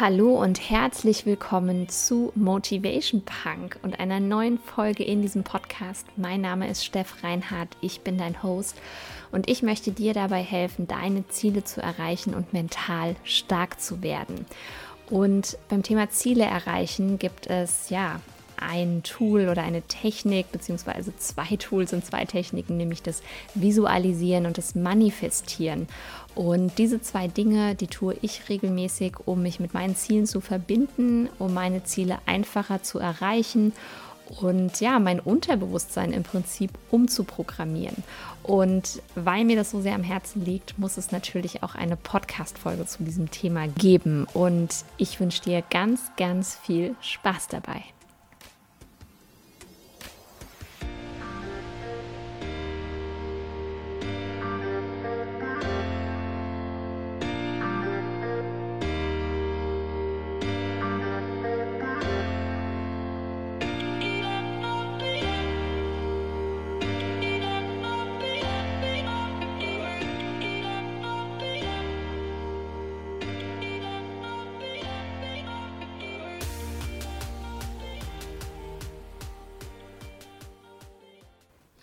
Hallo und herzlich willkommen zu Motivation Punk und einer neuen Folge in diesem Podcast. Mein Name ist Steff Reinhardt, ich bin dein Host und ich möchte dir dabei helfen, deine Ziele zu erreichen und mental stark zu werden. Und beim Thema Ziele erreichen gibt es ja ein Tool oder eine Technik, beziehungsweise zwei Tools und zwei Techniken, nämlich das Visualisieren und das Manifestieren. Und diese zwei Dinge, die tue ich regelmäßig, um mich mit meinen Zielen zu verbinden, um meine Ziele einfacher zu erreichen und ja, mein Unterbewusstsein im Prinzip umzuprogrammieren. Und weil mir das so sehr am Herzen liegt, muss es natürlich auch eine Podcast-Folge zu diesem Thema geben. Und ich wünsche dir ganz, ganz viel Spaß dabei.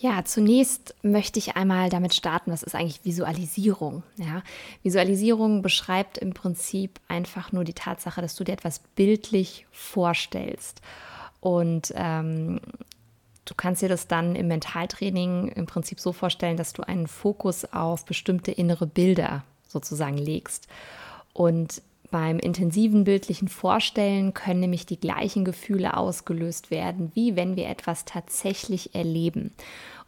Ja, zunächst möchte ich einmal damit starten, was ist eigentlich Visualisierung? Ja, Visualisierung beschreibt im Prinzip einfach nur die Tatsache, dass du dir etwas bildlich vorstellst. Und ähm, du kannst dir das dann im Mentaltraining im Prinzip so vorstellen, dass du einen Fokus auf bestimmte innere Bilder sozusagen legst. Und beim intensiven bildlichen Vorstellen können nämlich die gleichen Gefühle ausgelöst werden, wie wenn wir etwas tatsächlich erleben.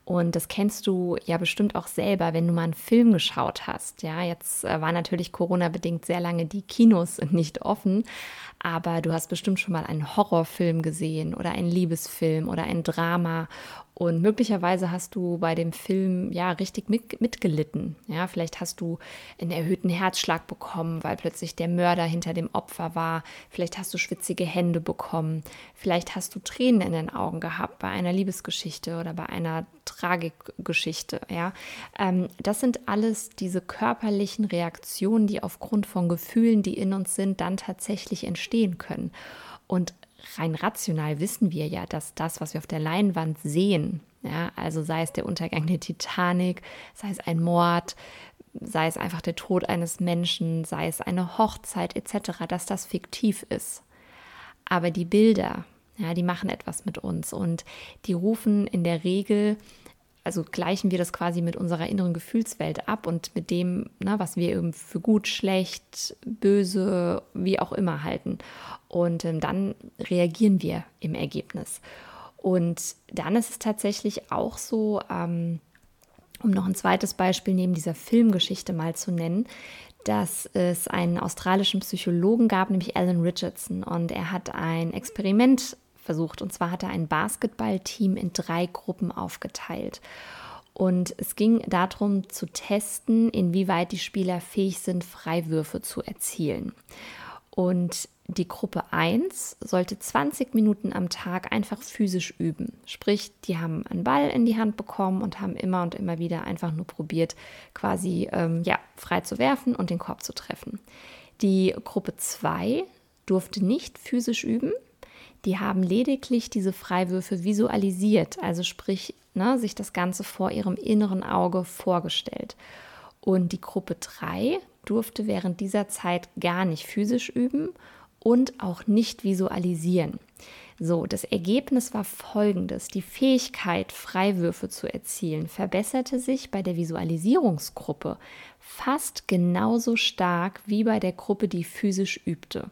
Und das kennst du ja bestimmt auch selber, wenn du mal einen Film geschaut hast. Ja, jetzt äh, war natürlich Corona-bedingt sehr lange die Kinos nicht offen, aber du hast bestimmt schon mal einen Horrorfilm gesehen oder einen Liebesfilm oder ein Drama und möglicherweise hast du bei dem Film ja richtig mit, mitgelitten. Ja, vielleicht hast du einen erhöhten Herzschlag bekommen, weil plötzlich der Mörder hinter dem Opfer war. Vielleicht hast du schwitzige Hände bekommen. Vielleicht hast du Tränen in den Augen gehabt bei einer Liebesgeschichte oder bei einer Tragikgeschichte. Ja, ähm, das sind alles diese körperlichen Reaktionen, die aufgrund von Gefühlen, die in uns sind, dann tatsächlich entstehen können. Und rein rational wissen wir ja, dass das, was wir auf der Leinwand sehen, ja, also sei es der Untergang der Titanic, sei es ein Mord, sei es einfach der Tod eines Menschen, sei es eine Hochzeit etc., dass das fiktiv ist. Aber die Bilder, ja, die machen etwas mit uns und die rufen in der Regel also gleichen wir das quasi mit unserer inneren Gefühlswelt ab und mit dem, ne, was wir eben für gut, schlecht, böse, wie auch immer halten. Und ähm, dann reagieren wir im Ergebnis. Und dann ist es tatsächlich auch so, ähm, um noch ein zweites Beispiel neben dieser Filmgeschichte mal zu nennen, dass es einen australischen Psychologen gab, nämlich Alan Richardson. Und er hat ein Experiment versucht. Und zwar hat er ein Basketballteam in drei Gruppen aufgeteilt. Und es ging darum zu testen, inwieweit die Spieler fähig sind, Freiwürfe zu erzielen. Und die Gruppe 1 sollte 20 Minuten am Tag einfach physisch üben. Sprich, die haben einen Ball in die Hand bekommen und haben immer und immer wieder einfach nur probiert, quasi ähm, ja, frei zu werfen und den Korb zu treffen. Die Gruppe 2 durfte nicht physisch üben, die haben lediglich diese Freiwürfe visualisiert, also sprich, ne, sich das Ganze vor ihrem inneren Auge vorgestellt. Und die Gruppe 3 durfte während dieser Zeit gar nicht physisch üben und auch nicht visualisieren. So, das Ergebnis war folgendes. Die Fähigkeit, Freiwürfe zu erzielen, verbesserte sich bei der Visualisierungsgruppe fast genauso stark wie bei der Gruppe, die physisch übte.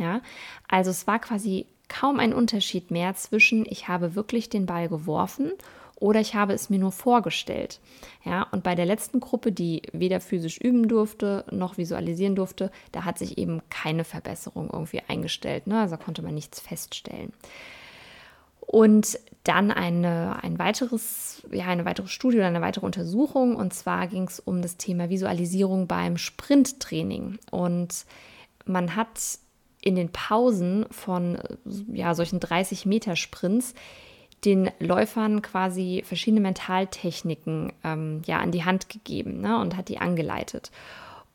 Ja, also es war quasi kaum ein Unterschied mehr zwischen ich habe wirklich den Ball geworfen oder ich habe es mir nur vorgestellt. Ja, und bei der letzten Gruppe, die weder physisch üben durfte noch visualisieren durfte, da hat sich eben keine Verbesserung irgendwie eingestellt. Ne? Also konnte man nichts feststellen. Und dann eine, ein weiteres, ja, eine weitere Studie oder eine weitere Untersuchung. Und zwar ging es um das Thema Visualisierung beim Sprinttraining. Und man hat in den Pausen von ja, solchen 30 Meter Sprints den Läufern quasi verschiedene Mentaltechniken ähm, ja, an die Hand gegeben ne, und hat die angeleitet.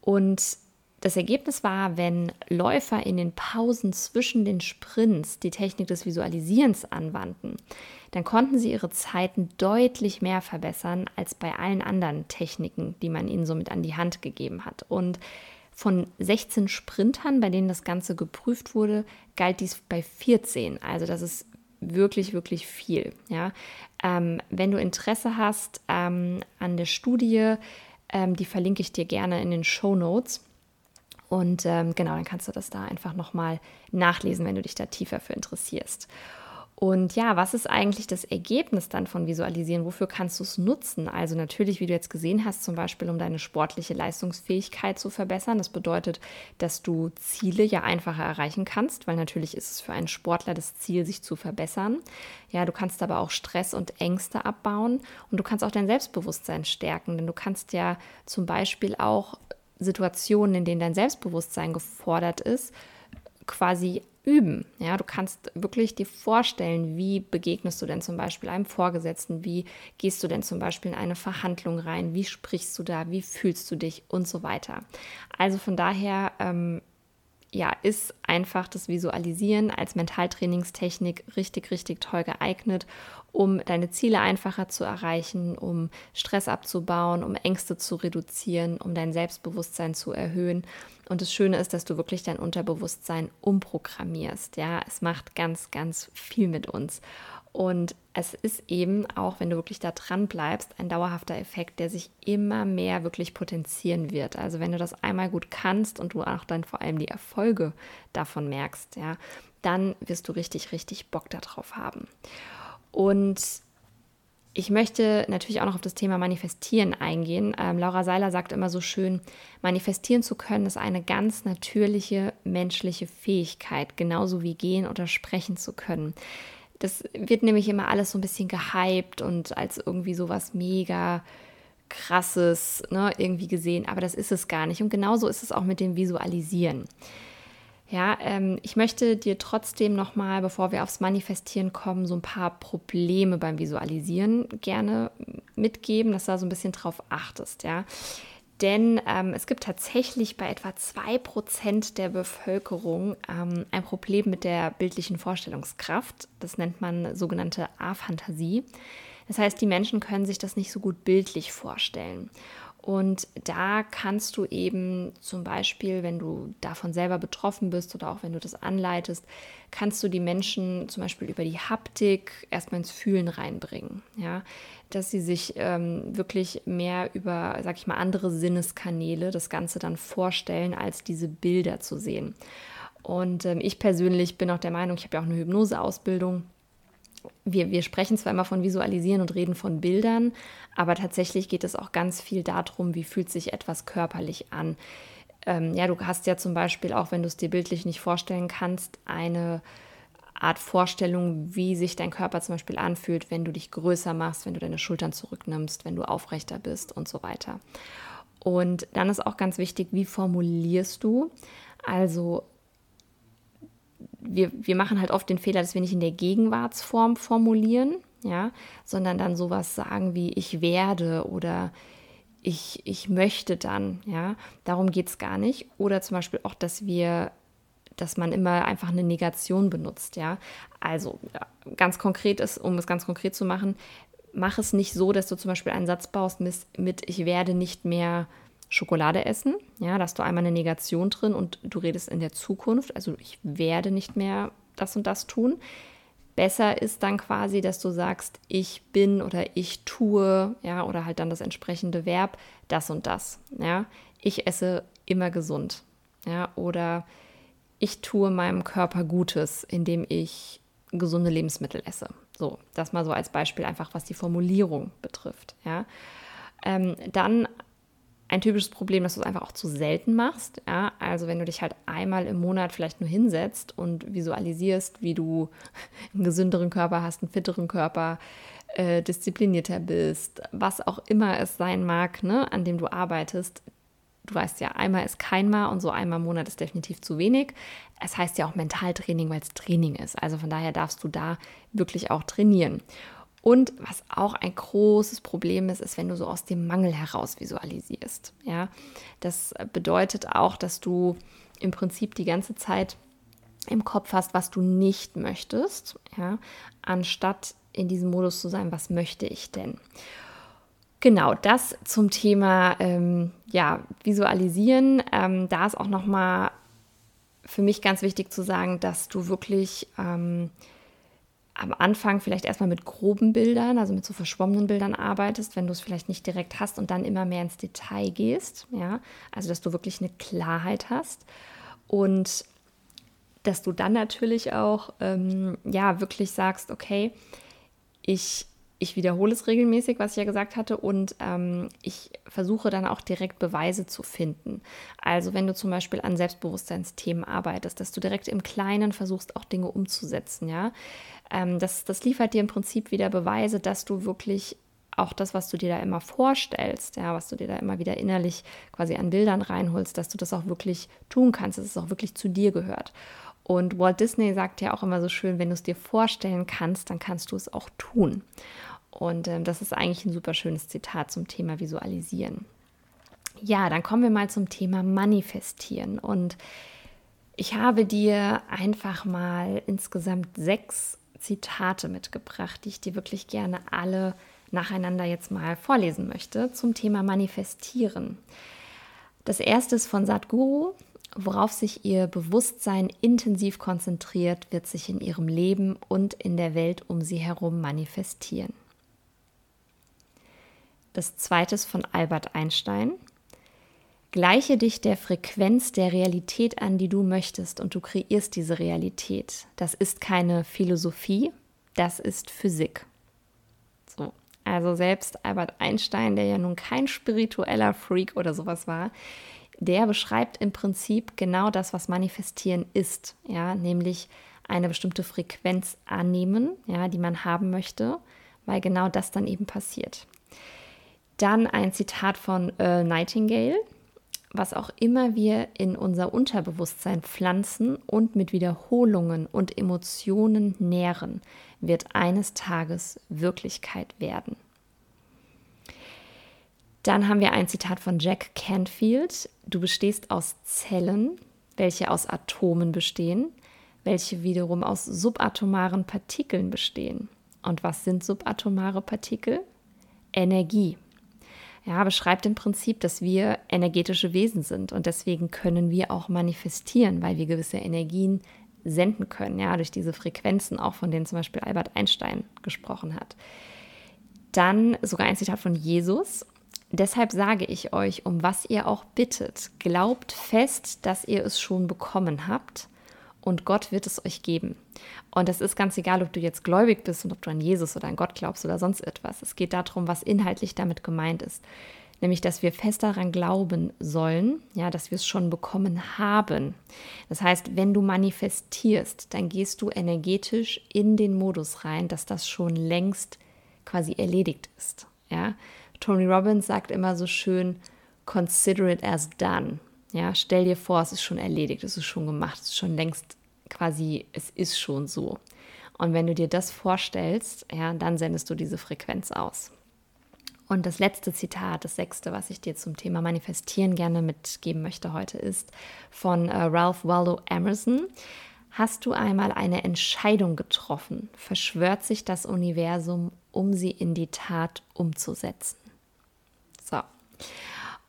Und das Ergebnis war, wenn Läufer in den Pausen zwischen den Sprints die Technik des Visualisierens anwandten, dann konnten sie ihre Zeiten deutlich mehr verbessern als bei allen anderen Techniken, die man ihnen somit an die Hand gegeben hat. Und von 16 Sprintern, bei denen das Ganze geprüft wurde, galt dies bei 14. Also das ist wirklich, wirklich viel. Ja? Ähm, wenn du Interesse hast ähm, an der Studie, ähm, die verlinke ich dir gerne in den Show Notes. Und ähm, genau, dann kannst du das da einfach nochmal nachlesen, wenn du dich da tiefer für interessierst. Und ja, was ist eigentlich das Ergebnis dann von Visualisieren? Wofür kannst du es nutzen? Also natürlich, wie du jetzt gesehen hast, zum Beispiel, um deine sportliche Leistungsfähigkeit zu verbessern. Das bedeutet, dass du Ziele ja einfacher erreichen kannst, weil natürlich ist es für einen Sportler das Ziel, sich zu verbessern. Ja, du kannst aber auch Stress und Ängste abbauen und du kannst auch dein Selbstbewusstsein stärken, denn du kannst ja zum Beispiel auch Situationen, in denen dein Selbstbewusstsein gefordert ist, quasi üben. Ja, du kannst wirklich dir vorstellen, wie begegnest du denn zum Beispiel einem Vorgesetzten, wie gehst du denn zum Beispiel in eine Verhandlung rein, wie sprichst du da, wie fühlst du dich und so weiter. Also von daher ähm, ja, ist einfach das Visualisieren als Mentaltrainingstechnik richtig, richtig toll geeignet, um deine Ziele einfacher zu erreichen, um Stress abzubauen, um Ängste zu reduzieren, um dein Selbstbewusstsein zu erhöhen. Und das Schöne ist, dass du wirklich dein Unterbewusstsein umprogrammierst. Ja, es macht ganz, ganz viel mit uns. Und es ist eben auch, wenn du wirklich da dran bleibst, ein dauerhafter Effekt, der sich immer mehr wirklich potenzieren wird. Also wenn du das einmal gut kannst und du auch dann vor allem die Erfolge davon merkst, ja, dann wirst du richtig, richtig Bock darauf haben. Und ich möchte natürlich auch noch auf das Thema Manifestieren eingehen. Ähm, Laura Seiler sagt immer so schön, manifestieren zu können ist eine ganz natürliche menschliche Fähigkeit, genauso wie gehen oder sprechen zu können. Das wird nämlich immer alles so ein bisschen gehypt und als irgendwie sowas mega krasses ne, irgendwie gesehen, aber das ist es gar nicht. Und genauso ist es auch mit dem Visualisieren. Ja, ähm, ich möchte dir trotzdem nochmal, bevor wir aufs Manifestieren kommen, so ein paar Probleme beim Visualisieren gerne mitgeben, dass du da so ein bisschen drauf achtest. Ja, denn ähm, es gibt tatsächlich bei etwa 2% der Bevölkerung ähm, ein Problem mit der bildlichen Vorstellungskraft. Das nennt man sogenannte A-Fantasie. Das heißt, die Menschen können sich das nicht so gut bildlich vorstellen. Und da kannst du eben zum Beispiel, wenn du davon selber betroffen bist oder auch wenn du das anleitest, kannst du die Menschen zum Beispiel über die Haptik erstmal ins Fühlen reinbringen. Ja? Dass sie sich ähm, wirklich mehr über, sag ich mal, andere Sinneskanäle das Ganze dann vorstellen, als diese Bilder zu sehen. Und ähm, ich persönlich bin auch der Meinung, ich habe ja auch eine Hypnoseausbildung wir, wir sprechen zwar immer von Visualisieren und reden von Bildern, aber tatsächlich geht es auch ganz viel darum, wie fühlt sich etwas körperlich an. Ähm, ja, du hast ja zum Beispiel, auch wenn du es dir bildlich nicht vorstellen kannst, eine Art Vorstellung, wie sich dein Körper zum Beispiel anfühlt, wenn du dich größer machst, wenn du deine Schultern zurücknimmst, wenn du aufrechter bist und so weiter. Und dann ist auch ganz wichtig, wie formulierst du? Also wir, wir machen halt oft den Fehler, dass wir nicht in der Gegenwartsform formulieren, ja, sondern dann sowas sagen wie ich werde oder ich, ich möchte dann, ja. Darum geht es gar nicht. Oder zum Beispiel auch, dass wir, dass man immer einfach eine Negation benutzt, ja. Also ganz konkret ist, um es ganz konkret zu machen, mach es nicht so, dass du zum Beispiel einen Satz baust mit, mit ich werde nicht mehr Schokolade essen. Ja, da hast du einmal eine Negation drin und du redest in der Zukunft. Also ich werde nicht mehr das und das tun. Besser ist dann quasi, dass du sagst, ich bin oder ich tue, ja, oder halt dann das entsprechende Verb, das und das. Ja, ich esse immer gesund. Ja, oder ich tue meinem Körper Gutes, indem ich gesunde Lebensmittel esse. So, das mal so als Beispiel einfach, was die Formulierung betrifft. Ja. Ähm, dann ein typisches Problem, dass du es einfach auch zu selten machst. Ja? Also wenn du dich halt einmal im Monat vielleicht nur hinsetzt und visualisierst, wie du einen gesünderen Körper hast, einen fitteren Körper, äh, disziplinierter bist, was auch immer es sein mag, ne, an dem du arbeitest. Du weißt ja, einmal ist kein Mal und so einmal im Monat ist definitiv zu wenig. Es heißt ja auch Mentaltraining, weil es Training ist. Also von daher darfst du da wirklich auch trainieren. Und was auch ein großes Problem ist, ist, wenn du so aus dem Mangel heraus visualisierst. Ja, das bedeutet auch, dass du im Prinzip die ganze Zeit im Kopf hast, was du nicht möchtest, ja, anstatt in diesem Modus zu sein, was möchte ich denn? Genau, das zum Thema ähm, ja, Visualisieren. Ähm, da ist auch nochmal für mich ganz wichtig zu sagen, dass du wirklich ähm, am Anfang vielleicht erstmal mit groben Bildern, also mit so verschwommenen Bildern arbeitest, wenn du es vielleicht nicht direkt hast und dann immer mehr ins Detail gehst. Ja, also dass du wirklich eine Klarheit hast und dass du dann natürlich auch ähm, ja wirklich sagst, okay, ich ich wiederhole es regelmäßig, was ich ja gesagt hatte, und ähm, ich versuche dann auch direkt Beweise zu finden. Also wenn du zum Beispiel an Selbstbewusstseinsthemen arbeitest, dass du direkt im Kleinen versuchst, auch Dinge umzusetzen, ja. Ähm, das, das liefert dir im Prinzip wieder Beweise, dass du wirklich auch das, was du dir da immer vorstellst, ja, was du dir da immer wieder innerlich quasi an Bildern reinholst, dass du das auch wirklich tun kannst, dass es auch wirklich zu dir gehört. Und Walt Disney sagt ja auch immer so schön, wenn du es dir vorstellen kannst, dann kannst du es auch tun. Und ähm, das ist eigentlich ein super schönes Zitat zum Thema Visualisieren. Ja, dann kommen wir mal zum Thema Manifestieren. Und ich habe dir einfach mal insgesamt sechs Zitate mitgebracht, die ich dir wirklich gerne alle nacheinander jetzt mal vorlesen möchte zum Thema Manifestieren. Das erste ist von Sadhguru Worauf sich ihr Bewusstsein intensiv konzentriert, wird sich in ihrem Leben und in der Welt um sie herum manifestieren. Das zweite ist von Albert Einstein. Gleiche dich der Frequenz der Realität an, die du möchtest, und du kreierst diese Realität. Das ist keine Philosophie, das ist Physik. So. Also selbst Albert Einstein, der ja nun kein spiritueller Freak oder sowas war, der beschreibt im Prinzip genau das, was Manifestieren ist, ja, nämlich eine bestimmte Frequenz annehmen, ja, die man haben möchte, weil genau das dann eben passiert. Dann ein Zitat von Earl Nightingale, was auch immer wir in unser Unterbewusstsein pflanzen und mit Wiederholungen und Emotionen nähren, wird eines Tages Wirklichkeit werden. Dann haben wir ein Zitat von Jack Canfield. Du bestehst aus Zellen, welche aus Atomen bestehen, welche wiederum aus subatomaren Partikeln bestehen. Und was sind subatomare Partikel? Energie. Ja, beschreibt im Prinzip, dass wir energetische Wesen sind und deswegen können wir auch manifestieren, weil wir gewisse Energien senden können, ja, durch diese Frequenzen, auch von denen zum Beispiel Albert Einstein gesprochen hat. Dann sogar ein Zitat von Jesus. Deshalb sage ich euch, um was ihr auch bittet, glaubt fest, dass ihr es schon bekommen habt und Gott wird es euch geben. Und es ist ganz egal, ob du jetzt gläubig bist und ob du an Jesus oder an Gott glaubst oder sonst etwas. Es geht darum, was inhaltlich damit gemeint ist. Nämlich, dass wir fest daran glauben sollen, ja, dass wir es schon bekommen haben. Das heißt, wenn du manifestierst, dann gehst du energetisch in den Modus rein, dass das schon längst quasi erledigt ist. Ja, Tony Robbins sagt immer so schön, consider it as done. Ja, stell dir vor, es ist schon erledigt, es ist schon gemacht, es ist schon längst quasi, es ist schon so. Und wenn du dir das vorstellst, ja, dann sendest du diese Frequenz aus. Und das letzte Zitat, das sechste, was ich dir zum Thema Manifestieren gerne mitgeben möchte heute, ist von äh, Ralph Waldo Emerson. Hast du einmal eine Entscheidung getroffen, verschwört sich das Universum, um sie in die Tat umzusetzen.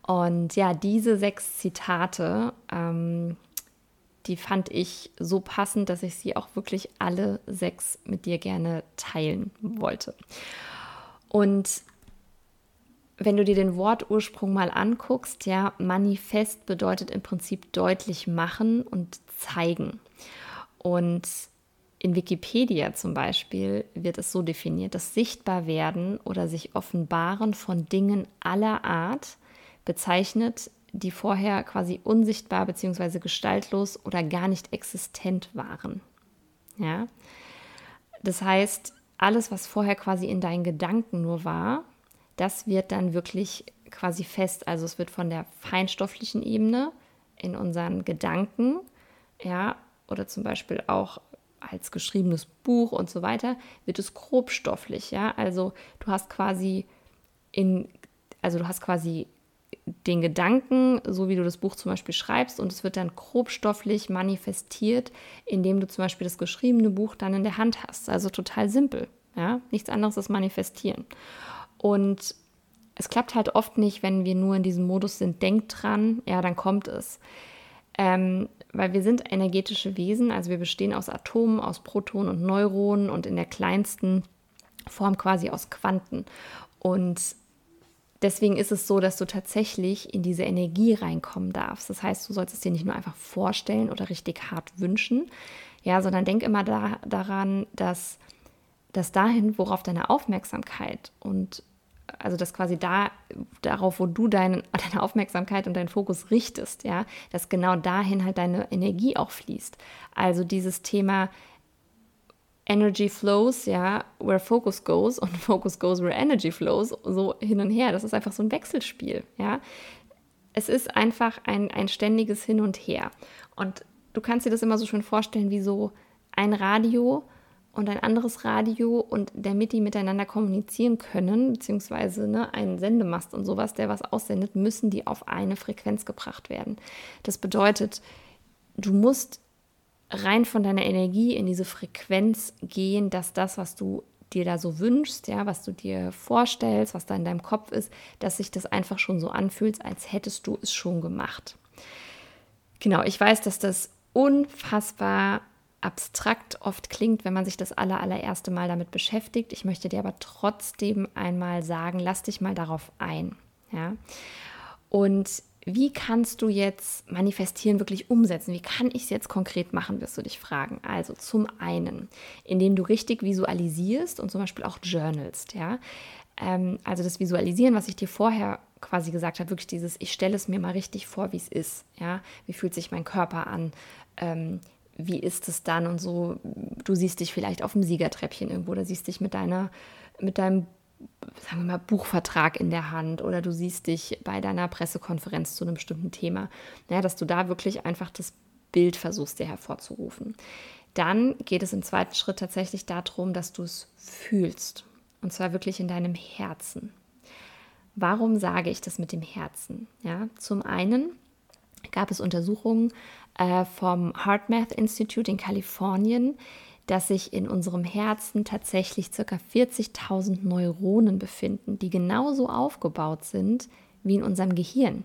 Und ja, diese sechs Zitate, ähm, die fand ich so passend, dass ich sie auch wirklich alle sechs mit dir gerne teilen wollte. Und wenn du dir den Wortursprung mal anguckst, ja, Manifest bedeutet im Prinzip deutlich machen und zeigen. Und in Wikipedia zum Beispiel wird es so definiert, das Sichtbarwerden oder sich offenbaren von Dingen aller Art bezeichnet, die vorher quasi unsichtbar bzw. gestaltlos oder gar nicht existent waren. Ja? Das heißt, alles, was vorher quasi in deinen Gedanken nur war, das wird dann wirklich quasi fest. Also es wird von der feinstofflichen Ebene in unseren Gedanken, ja, oder zum Beispiel auch als geschriebenes Buch und so weiter, wird es grobstofflich, ja. Also du hast quasi in, also du hast quasi den Gedanken, so wie du das Buch zum Beispiel schreibst, und es wird dann grobstofflich manifestiert, indem du zum Beispiel das geschriebene Buch dann in der Hand hast. Also total simpel. Ja? Nichts anderes als manifestieren. Und es klappt halt oft nicht, wenn wir nur in diesem Modus sind, denk dran, ja, dann kommt es. Ähm, weil wir sind energetische Wesen, also wir bestehen aus Atomen, aus Protonen und Neuronen und in der kleinsten Form quasi aus Quanten. Und deswegen ist es so, dass du tatsächlich in diese Energie reinkommen darfst. Das heißt, du sollst es dir nicht nur einfach vorstellen oder richtig hart wünschen, ja, sondern denk immer da, daran, dass, dass dahin, worauf deine Aufmerksamkeit und also dass quasi da darauf, wo du dein, deine Aufmerksamkeit und deinen Fokus richtest, ja, dass genau dahin halt deine Energie auch fließt. Also dieses Thema Energy flows, ja, where focus goes und focus goes where energy flows, so hin und her. Das ist einfach so ein Wechselspiel, ja. Es ist einfach ein, ein ständiges Hin und Her. Und du kannst dir das immer so schön vorstellen, wie so ein Radio und ein anderes Radio und damit die miteinander kommunizieren können, beziehungsweise ne, ein Sendemast und sowas, der was aussendet, müssen die auf eine Frequenz gebracht werden. Das bedeutet, du musst rein von deiner Energie in diese Frequenz gehen, dass das, was du dir da so wünschst, ja, was du dir vorstellst, was da in deinem Kopf ist, dass sich das einfach schon so anfühlt, als hättest du es schon gemacht. Genau, ich weiß, dass das unfassbar abstrakt oft klingt, wenn man sich das aller, allererste Mal damit beschäftigt. Ich möchte dir aber trotzdem einmal sagen, lass dich mal darauf ein. Ja? Und wie kannst du jetzt manifestieren wirklich umsetzen? Wie kann ich es jetzt konkret machen, wirst du dich fragen. Also zum einen, indem du richtig visualisierst und zum Beispiel auch journalst. Ja? Ähm, also das Visualisieren, was ich dir vorher quasi gesagt habe, wirklich dieses, ich stelle es mir mal richtig vor, wie es ist. Ja? Wie fühlt sich mein Körper an? Ähm, wie ist es dann und so. Du siehst dich vielleicht auf dem Siegertreppchen irgendwo oder siehst dich mit deiner, mit deinem sagen wir mal, Buchvertrag in der Hand oder du siehst dich bei deiner Pressekonferenz zu einem bestimmten Thema, ja, dass du da wirklich einfach das Bild versuchst dir hervorzurufen. Dann geht es im zweiten Schritt tatsächlich darum, dass du es fühlst und zwar wirklich in deinem Herzen. Warum sage ich das mit dem Herzen? Ja, zum einen gab es Untersuchungen äh, vom HeartMath Institute in Kalifornien, dass sich in unserem Herzen tatsächlich ca. 40.000 Neuronen befinden, die genauso aufgebaut sind wie in unserem Gehirn.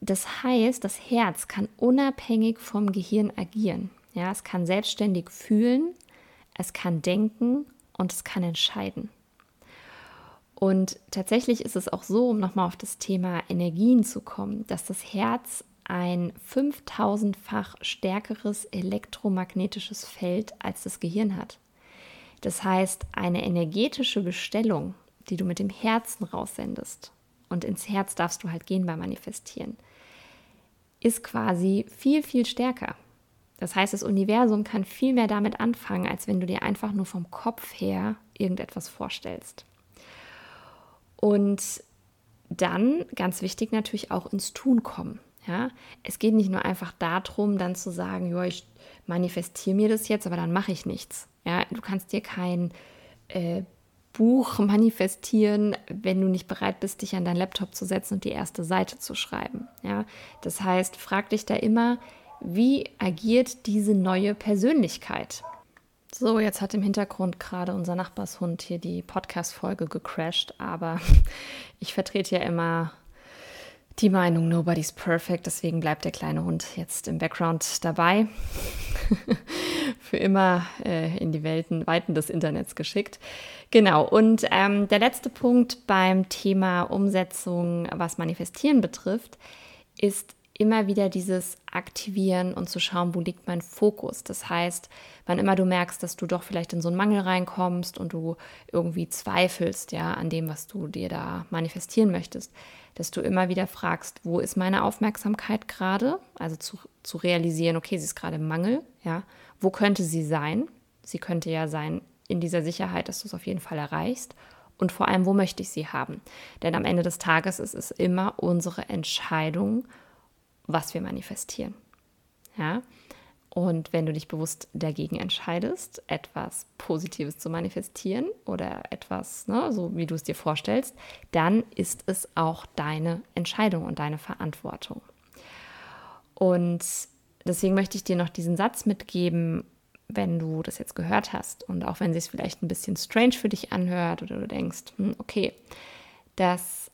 Das heißt, das Herz kann unabhängig vom Gehirn agieren. Ja, es kann selbstständig fühlen, es kann denken und es kann entscheiden. Und tatsächlich ist es auch so, um nochmal auf das Thema Energien zu kommen, dass das Herz ein 5000-fach stärkeres elektromagnetisches Feld als das Gehirn hat. Das heißt, eine energetische Bestellung, die du mit dem Herzen raussendest, und ins Herz darfst du halt gehen beim Manifestieren, ist quasi viel, viel stärker. Das heißt, das Universum kann viel mehr damit anfangen, als wenn du dir einfach nur vom Kopf her irgendetwas vorstellst. Und dann, ganz wichtig natürlich, auch ins Tun kommen. Ja, es geht nicht nur einfach darum, dann zu sagen, ja, ich manifestiere mir das jetzt, aber dann mache ich nichts. Ja, du kannst dir kein äh, Buch manifestieren, wenn du nicht bereit bist, dich an deinen Laptop zu setzen und die erste Seite zu schreiben. Ja, das heißt, frag dich da immer, wie agiert diese neue Persönlichkeit? So, jetzt hat im Hintergrund gerade unser Nachbarshund hier die Podcast-Folge gecrashed, aber ich vertrete ja immer die Meinung, nobody's perfect, deswegen bleibt der kleine Hund jetzt im Background dabei. Für immer äh, in die Welten, Weiten des Internets geschickt. Genau, und ähm, der letzte Punkt beim Thema Umsetzung, was Manifestieren betrifft, ist immer wieder dieses Aktivieren und zu schauen, wo liegt mein Fokus. Das heißt, wann immer du merkst, dass du doch vielleicht in so einen Mangel reinkommst und du irgendwie zweifelst, ja, an dem, was du dir da manifestieren möchtest, dass du immer wieder fragst, wo ist meine Aufmerksamkeit gerade? Also zu, zu realisieren, okay, sie ist gerade im Mangel, ja. Wo könnte sie sein? Sie könnte ja sein in dieser Sicherheit, dass du es auf jeden Fall erreichst. Und vor allem, wo möchte ich sie haben? Denn am Ende des Tages ist es immer unsere Entscheidung, was wir manifestieren. Ja? Und wenn du dich bewusst dagegen entscheidest, etwas Positives zu manifestieren oder etwas, ne, so wie du es dir vorstellst, dann ist es auch deine Entscheidung und deine Verantwortung. Und deswegen möchte ich dir noch diesen Satz mitgeben, wenn du das jetzt gehört hast und auch wenn es vielleicht ein bisschen strange für dich anhört oder du denkst, hm, okay, dass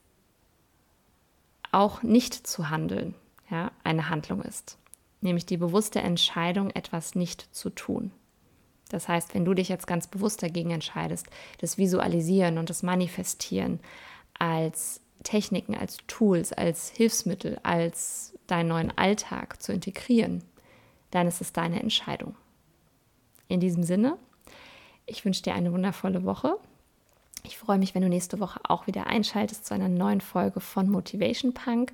auch nicht zu handeln ja, eine Handlung ist nämlich die bewusste Entscheidung, etwas nicht zu tun. Das heißt, wenn du dich jetzt ganz bewusst dagegen entscheidest, das Visualisieren und das Manifestieren als Techniken, als Tools, als Hilfsmittel, als deinen neuen Alltag zu integrieren, dann ist es deine Entscheidung. In diesem Sinne, ich wünsche dir eine wundervolle Woche. Ich freue mich, wenn du nächste Woche auch wieder einschaltest zu einer neuen Folge von Motivation Punk.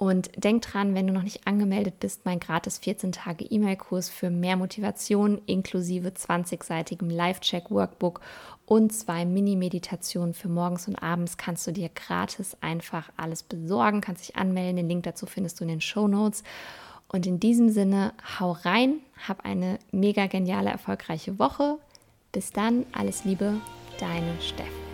Und denk dran, wenn du noch nicht angemeldet bist, mein gratis 14 Tage E-Mail-Kurs für mehr Motivation inklusive 20-seitigem Live-Check-Workbook und zwei Mini-Meditationen für morgens und abends kannst du dir gratis einfach alles besorgen, kannst dich anmelden. Den Link dazu findest du in den Show Notes. Und in diesem Sinne, hau rein, hab eine mega geniale, erfolgreiche Woche. Bis dann, alles Liebe, deine Steff.